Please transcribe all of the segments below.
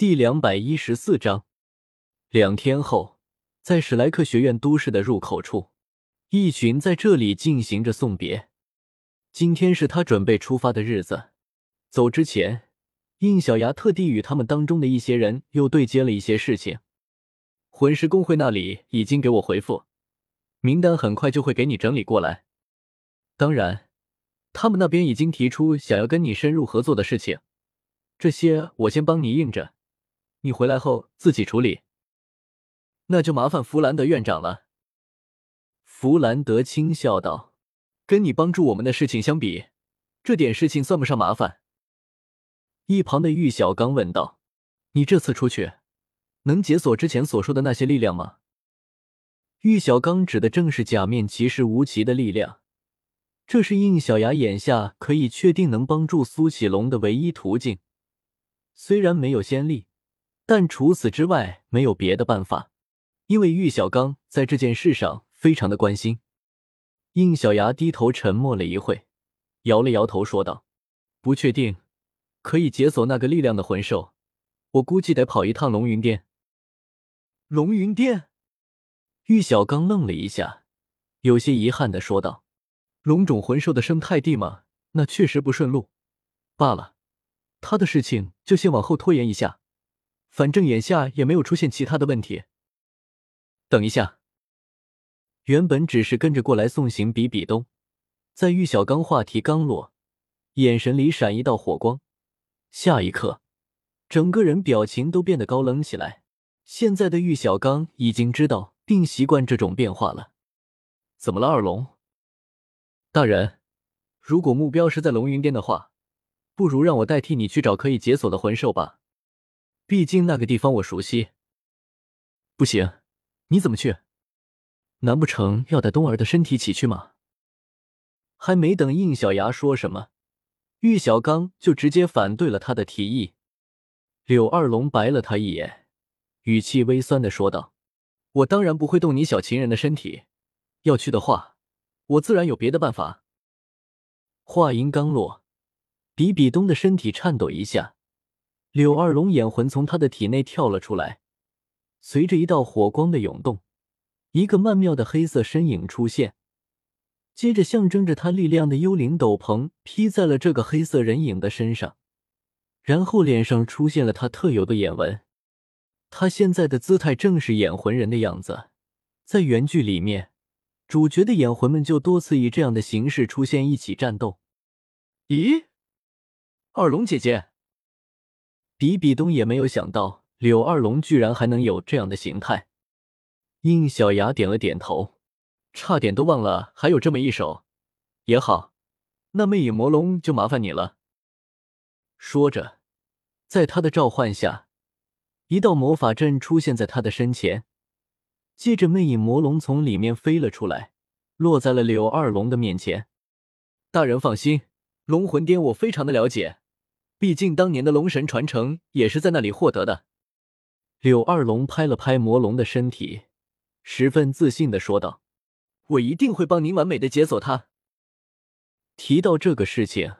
第两百一十四章，两天后，在史莱克学院都市的入口处，一群在这里进行着送别。今天是他准备出发的日子。走之前，应小牙特地与他们当中的一些人又对接了一些事情。魂师工会那里已经给我回复，名单很快就会给你整理过来。当然，他们那边已经提出想要跟你深入合作的事情，这些我先帮你应着。你回来后自己处理，那就麻烦弗兰德院长了。弗兰德轻笑道：“跟你帮助我们的事情相比，这点事情算不上麻烦。”一旁的玉小刚问道：“你这次出去，能解锁之前所说的那些力量吗？”玉小刚指的正是假面骑士吴奇的力量，这是应小牙眼下可以确定能帮助苏启龙的唯一途径，虽然没有先例。但除此之外没有别的办法，因为玉小刚在这件事上非常的关心。应小牙低头沉默了一会，摇了摇头说道：“不确定，可以解锁那个力量的魂兽，我估计得跑一趟龙云殿。”龙云殿，玉小刚愣了一下，有些遗憾的说道：“龙种魂兽的生态地嘛，那确实不顺路。罢了，他的事情就先往后拖延一下。”反正眼下也没有出现其他的问题。等一下，原本只是跟着过来送行比比东，在玉小刚话题刚落，眼神里闪一道火光，下一刻，整个人表情都变得高冷起来。现在的玉小刚已经知道并习惯这种变化了。怎么了，二龙大人？如果目标是在龙云巅的话，不如让我代替你去找可以解锁的魂兽吧。毕竟那个地方我熟悉。不行，你怎么去？难不成要带冬儿的身体起去吗？还没等应小牙说什么，玉小刚就直接反对了他的提议。柳二龙白了他一眼，语气微酸的说道：“我当然不会动你小情人的身体，要去的话，我自然有别的办法。”话音刚落，比比东的身体颤抖一下。柳二龙眼魂从他的体内跳了出来，随着一道火光的涌动，一个曼妙的黑色身影出现，接着象征着他力量的幽灵斗篷披在了这个黑色人影的身上，然后脸上出现了他特有的眼纹。他现在的姿态正是眼魂人的样子，在原剧里面，主角的眼魂们就多次以这样的形式出现一起战斗。咦，二龙姐姐。比比东也没有想到柳二龙居然还能有这样的形态。应小牙点了点头，差点都忘了还有这么一手。也好，那魅影魔龙就麻烦你了。说着，在他的召唤下，一道魔法阵出现在他的身前，接着魅影魔龙从里面飞了出来，落在了柳二龙的面前。大人放心，龙魂巅我非常的了解。毕竟当年的龙神传承也是在那里获得的。柳二龙拍了拍魔龙的身体，十分自信的说道：“我一定会帮您完美的解锁它。”提到这个事情，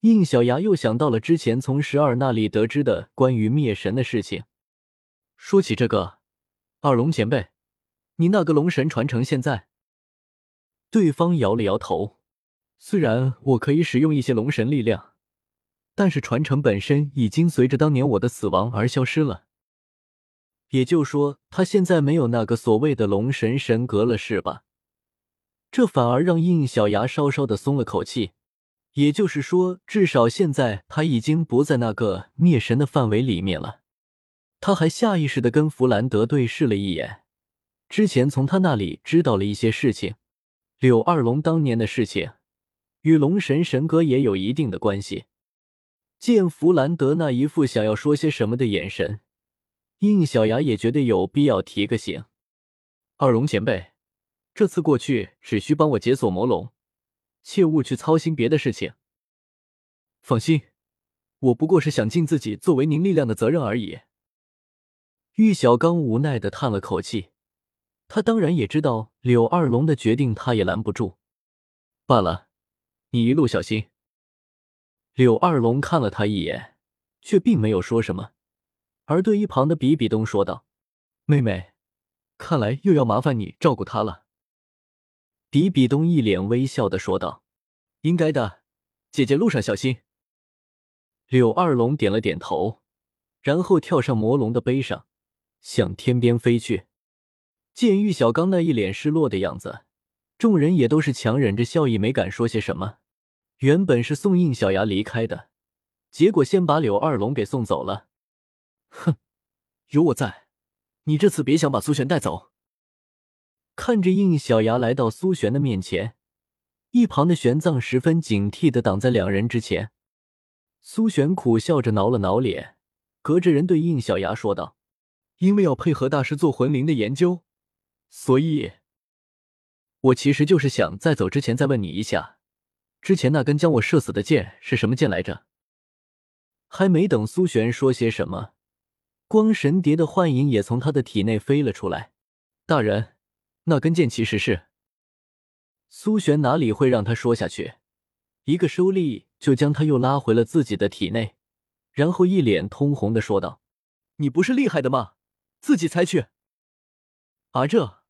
应小牙又想到了之前从十二那里得知的关于灭神的事情。说起这个，二龙前辈，你那个龙神传承现在？对方摇了摇头，虽然我可以使用一些龙神力量。但是传承本身已经随着当年我的死亡而消失了，也就说他现在没有那个所谓的龙神神格了，是吧？这反而让应小牙稍稍的松了口气。也就是说，至少现在他已经不在那个灭神的范围里面了。他还下意识的跟弗兰德对视了一眼，之前从他那里知道了一些事情，柳二龙当年的事情与龙神神格也有一定的关系。见弗兰德那一副想要说些什么的眼神，应小牙也觉得有必要提个醒。二龙前辈，这次过去只需帮我解锁魔龙，切勿去操心别的事情。放心，我不过是想尽自己作为您力量的责任而已。玉小刚无奈的叹了口气，他当然也知道柳二龙的决定，他也拦不住。罢了，你一路小心。柳二龙看了他一眼，却并没有说什么，而对一旁的比比东说道：“妹妹，看来又要麻烦你照顾他了。”比比东一脸微笑的说道：“应该的，姐姐路上小心。”柳二龙点了点头，然后跳上魔龙的背上，向天边飞去。见玉小刚那一脸失落的样子，众人也都是强忍着笑意，没敢说些什么。原本是送应小牙离开的，结果先把柳二龙给送走了。哼，有我在，你这次别想把苏璇带走。看着应小牙来到苏璇的面前，一旁的玄奘十分警惕的挡在两人之前。苏璇苦笑着挠了挠脸，隔着人对应小牙说道：“因为要配合大师做魂灵的研究。”所以，我其实就是想在走之前再问你一下，之前那根将我射死的箭是什么箭来着？还没等苏璇说些什么，光神蝶的幻影也从他的体内飞了出来。大人，那根箭其实是……苏璇哪里会让他说下去？一个收力就将他又拉回了自己的体内，然后一脸通红的说道：“你不是厉害的吗？自己猜去。”啊，这。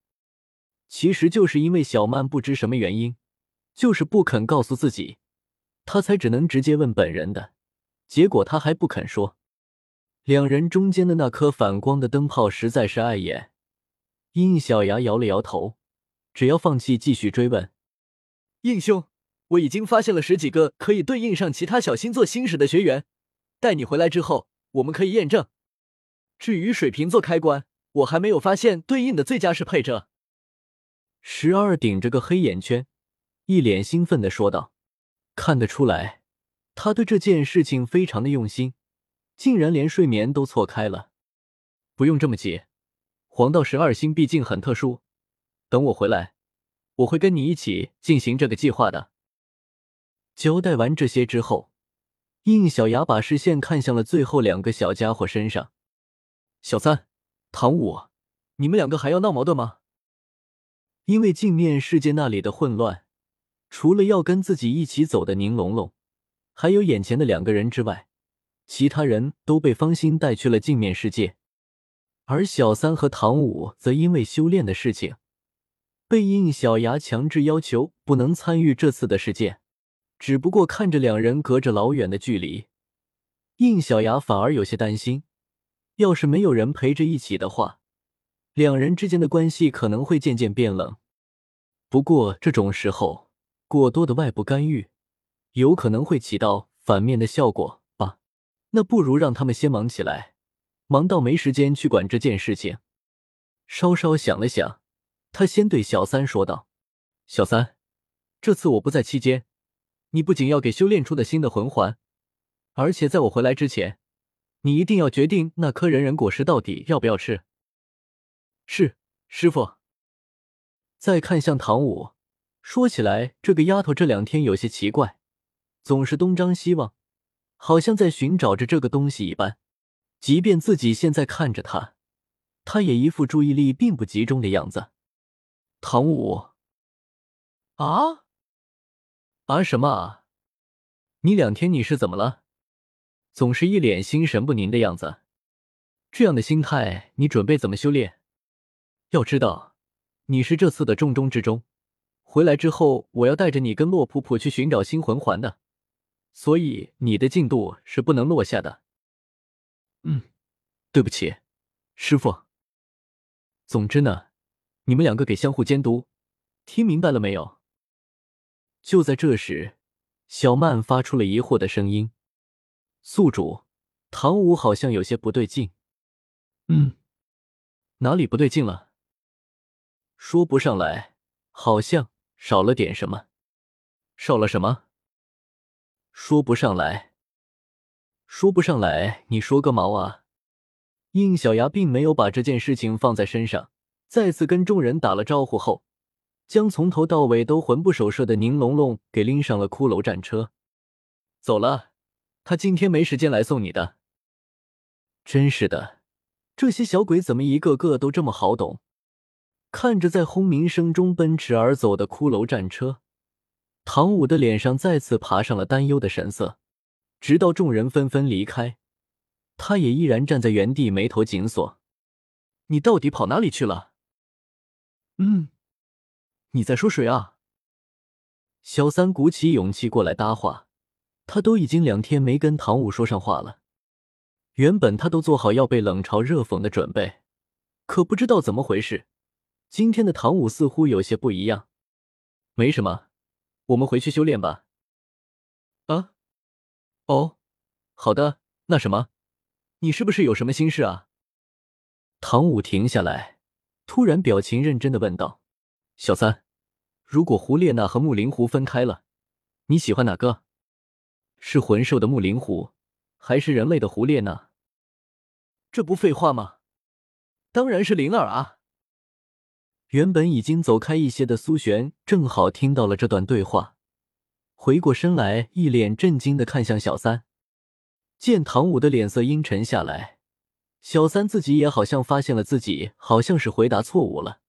其实就是因为小曼不知什么原因，就是不肯告诉自己，他才只能直接问本人的。结果他还不肯说。两人中间的那颗反光的灯泡实在是碍眼。应小牙摇了摇头，只要放弃继续追问。应兄，我已经发现了十几个可以对应上其他小星座星矢的学员，待你回来之后，我们可以验证。至于水瓶座开关，我还没有发现对应的最佳适配者。十二顶着个黑眼圈，一脸兴奋的说道：“看得出来，他对这件事情非常的用心，竟然连睡眠都错开了。不用这么急，黄道十二星毕竟很特殊。等我回来，我会跟你一起进行这个计划的。”交代完这些之后，应小牙把视线看向了最后两个小家伙身上：“小三，唐五，你们两个还要闹矛盾吗？”因为镜面世界那里的混乱，除了要跟自己一起走的宁龙龙，还有眼前的两个人之外，其他人都被方心带去了镜面世界。而小三和唐五则因为修炼的事情，被应小牙强制要求不能参与这次的事件。只不过看着两人隔着老远的距离，应小牙反而有些担心，要是没有人陪着一起的话。两人之间的关系可能会渐渐变冷，不过这种时候过多的外部干预有可能会起到反面的效果吧。那不如让他们先忙起来，忙到没时间去管这件事情。稍稍想了想，他先对小三说道：“小三，这次我不在期间，你不仅要给修炼出的新的魂环，而且在我回来之前，你一定要决定那颗人人果实到底要不要吃。”是师傅。再看向唐舞，说起来，这个丫头这两天有些奇怪，总是东张西望，好像在寻找着这个东西一般。即便自己现在看着她，她也一副注意力并不集中的样子。唐舞，啊啊什么啊？你两天你是怎么了？总是一脸心神不宁的样子。这样的心态，你准备怎么修炼？要知道，你是这次的重中之重。回来之后，我要带着你跟洛普普去寻找新魂环的，所以你的进度是不能落下的。嗯，对不起，师傅。总之呢，你们两个给相互监督，听明白了没有？就在这时，小曼发出了疑惑的声音：“宿主，唐舞好像有些不对劲。”嗯，哪里不对劲了？说不上来，好像少了点什么。少了什么？说不上来，说不上来。你说个毛啊！应小牙并没有把这件事情放在身上，再次跟众人打了招呼后，将从头到尾都魂不守舍的宁龙龙给拎上了骷髅战车，走了。他今天没时间来送你的。真是的，这些小鬼怎么一个个都这么好懂？看着在轰鸣声中奔驰而走的骷髅战车，唐舞的脸上再次爬上了担忧的神色。直到众人纷纷离开，他也依然站在原地，眉头紧锁。你到底跑哪里去了？嗯，你在说谁啊？小三鼓起勇气过来搭话，他都已经两天没跟唐舞说上话了。原本他都做好要被冷嘲热讽的准备，可不知道怎么回事，今天的唐舞似乎有些不一样。没什么，我们回去修炼吧。啊？哦，好的。那什么，你是不是有什么心事啊？唐舞停下来，突然表情认真的问道：“小三，如果胡列娜和木灵狐分开了，你喜欢哪个？是魂兽的木灵狐，还是人类的胡列娜？”这不废话吗？当然是灵儿啊！原本已经走开一些的苏璇，正好听到了这段对话，回过身来，一脸震惊的看向小三，见唐舞的脸色阴沉下来。小三自己也好像发现了自己好像是回答错误了，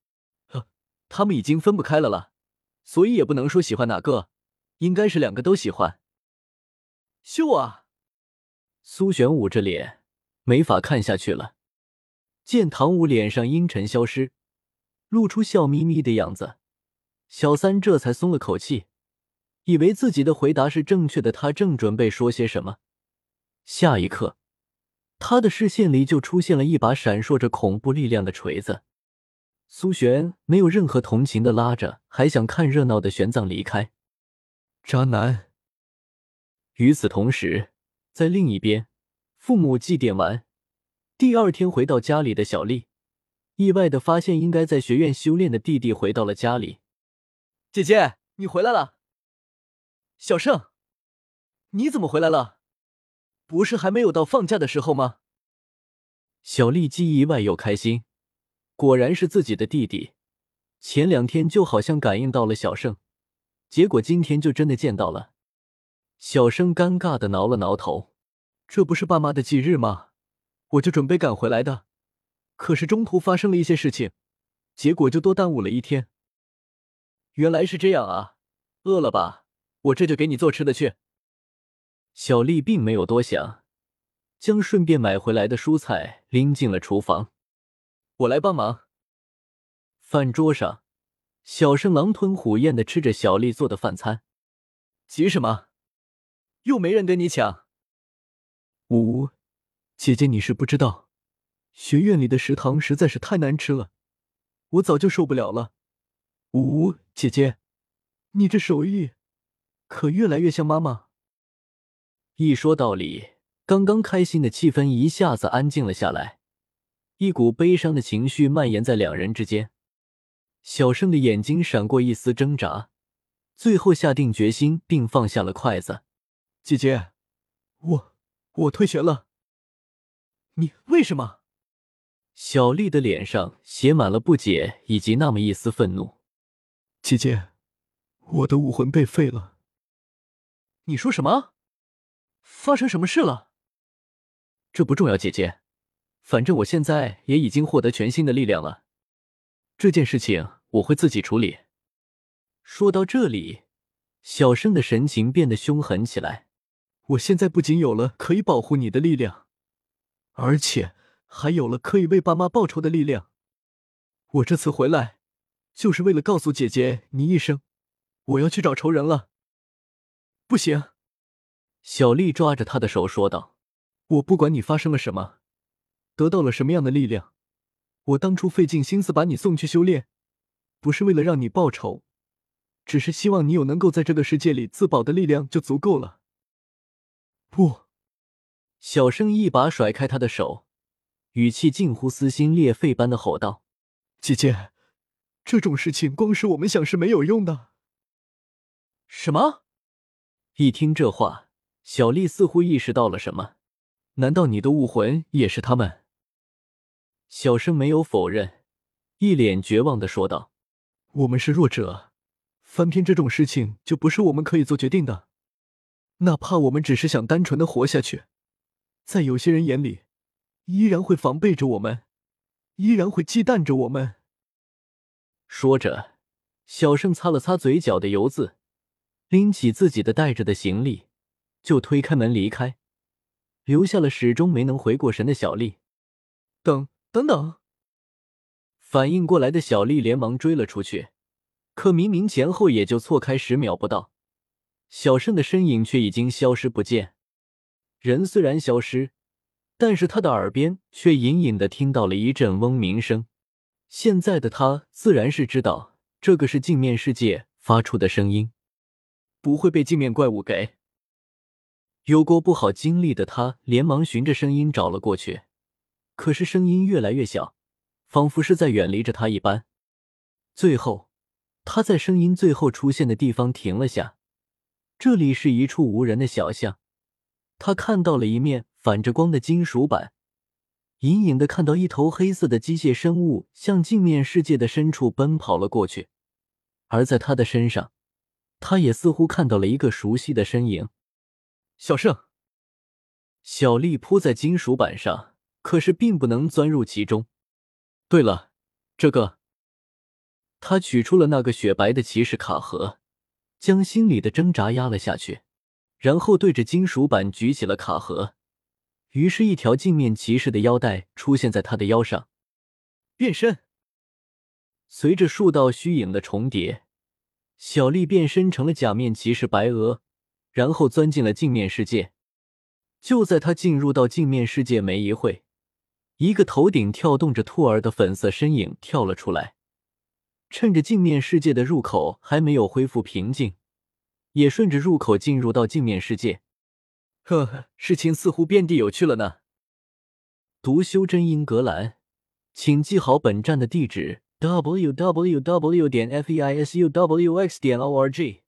呵，他们已经分不开了了，所以也不能说喜欢哪个，应该是两个都喜欢。秀啊！苏璇捂着脸，没法看下去了。见唐舞脸上阴沉消失，露出笑眯眯的样子，小三这才松了口气，以为自己的回答是正确的。他正准备说些什么，下一刻。他的视线里就出现了一把闪烁着恐怖力量的锤子。苏璇没有任何同情的拉着还想看热闹的玄奘离开。渣男。与此同时，在另一边，父母祭奠完，第二天回到家里的小丽，意外的发现应该在学院修炼的弟弟回到了家里。姐姐，你回来了。小盛，你怎么回来了？不是还没有到放假的时候吗？小丽既意外又开心，果然是自己的弟弟。前两天就好像感应到了小盛，结果今天就真的见到了。小生尴尬的挠了挠头，这不是爸妈的忌日吗？我就准备赶回来的，可是中途发生了一些事情，结果就多耽误了一天。原来是这样啊，饿了吧？我这就给你做吃的去。小丽并没有多想，将顺便买回来的蔬菜拎进了厨房。我来帮忙。饭桌上，小盛狼吞虎咽的吃着小丽做的饭餐。急什么？又没人跟你抢。呜呜，姐姐你是不知道，学院里的食堂实在是太难吃了，我早就受不了了。呜呜，姐姐，你这手艺可越来越像妈妈。一说道理，刚刚开心的气氛一下子安静了下来，一股悲伤的情绪蔓延在两人之间。小生的眼睛闪过一丝挣扎，最后下定决心，并放下了筷子。姐姐，我我退学了。你为什么？小丽的脸上写满了不解以及那么一丝愤怒。姐姐，我的武魂被废了。你说什么？发生什么事了？这不重要，姐姐。反正我现在也已经获得全新的力量了。这件事情我会自己处理。说到这里，小生的神情变得凶狠起来。我现在不仅有了可以保护你的力量，而且还有了可以为爸妈报仇的力量。我这次回来，就是为了告诉姐姐你一声，我要去找仇人了。不行。小丽抓着他的手说道：“我不管你发生了什么，得到了什么样的力量，我当初费尽心思把你送去修炼，不是为了让你报仇，只是希望你有能够在这个世界里自保的力量就足够了。”不，小生一把甩开他的手，语气近乎撕心裂肺般的吼道：“姐姐，这种事情光是我们想是没有用的。”什么？一听这话。小丽似乎意识到了什么，难道你的武魂也是他们？小生没有否认，一脸绝望的说道：“我们是弱者，翻篇这种事情就不是我们可以做决定的。哪怕我们只是想单纯的活下去，在有些人眼里，依然会防备着我们，依然会忌惮着我们。”说着，小生擦了擦嘴角的油渍，拎起自己的带着的行李。就推开门离开，留下了始终没能回过神的小丽。等等等！反应过来的小丽连忙追了出去，可明明前后也就错开十秒不到，小胜的身影却已经消失不见。人虽然消失，但是他的耳边却隐隐的听到了一阵嗡鸣声。现在的他自然是知道这个是镜面世界发出的声音，不会被镜面怪物给。有过不好经历的他，连忙循着声音找了过去，可是声音越来越小，仿佛是在远离着他一般。最后，他在声音最后出现的地方停了下，这里是一处无人的小巷。他看到了一面反着光的金属板，隐隐的看到一头黑色的机械生物向镜面世界的深处奔跑了过去，而在他的身上，他也似乎看到了一个熟悉的身影。小胜，小丽扑在金属板上，可是并不能钻入其中。对了，这个，他取出了那个雪白的骑士卡盒，将心里的挣扎压了下去，然后对着金属板举起了卡盒。于是，一条镜面骑士的腰带出现在他的腰上。变身，随着数道虚影的重叠，小丽变身成了假面骑士白鹅。然后钻进了镜面世界。就在他进入到镜面世界没一会，一个头顶跳动着兔儿的粉色身影跳了出来，趁着镜面世界的入口还没有恢复平静，也顺着入口进入到镜面世界。呵呵，事情似乎遍地有趣了呢。读修真英格兰，请记好本站的地址：w w w. 点 f e i s u w x. 点 o r g。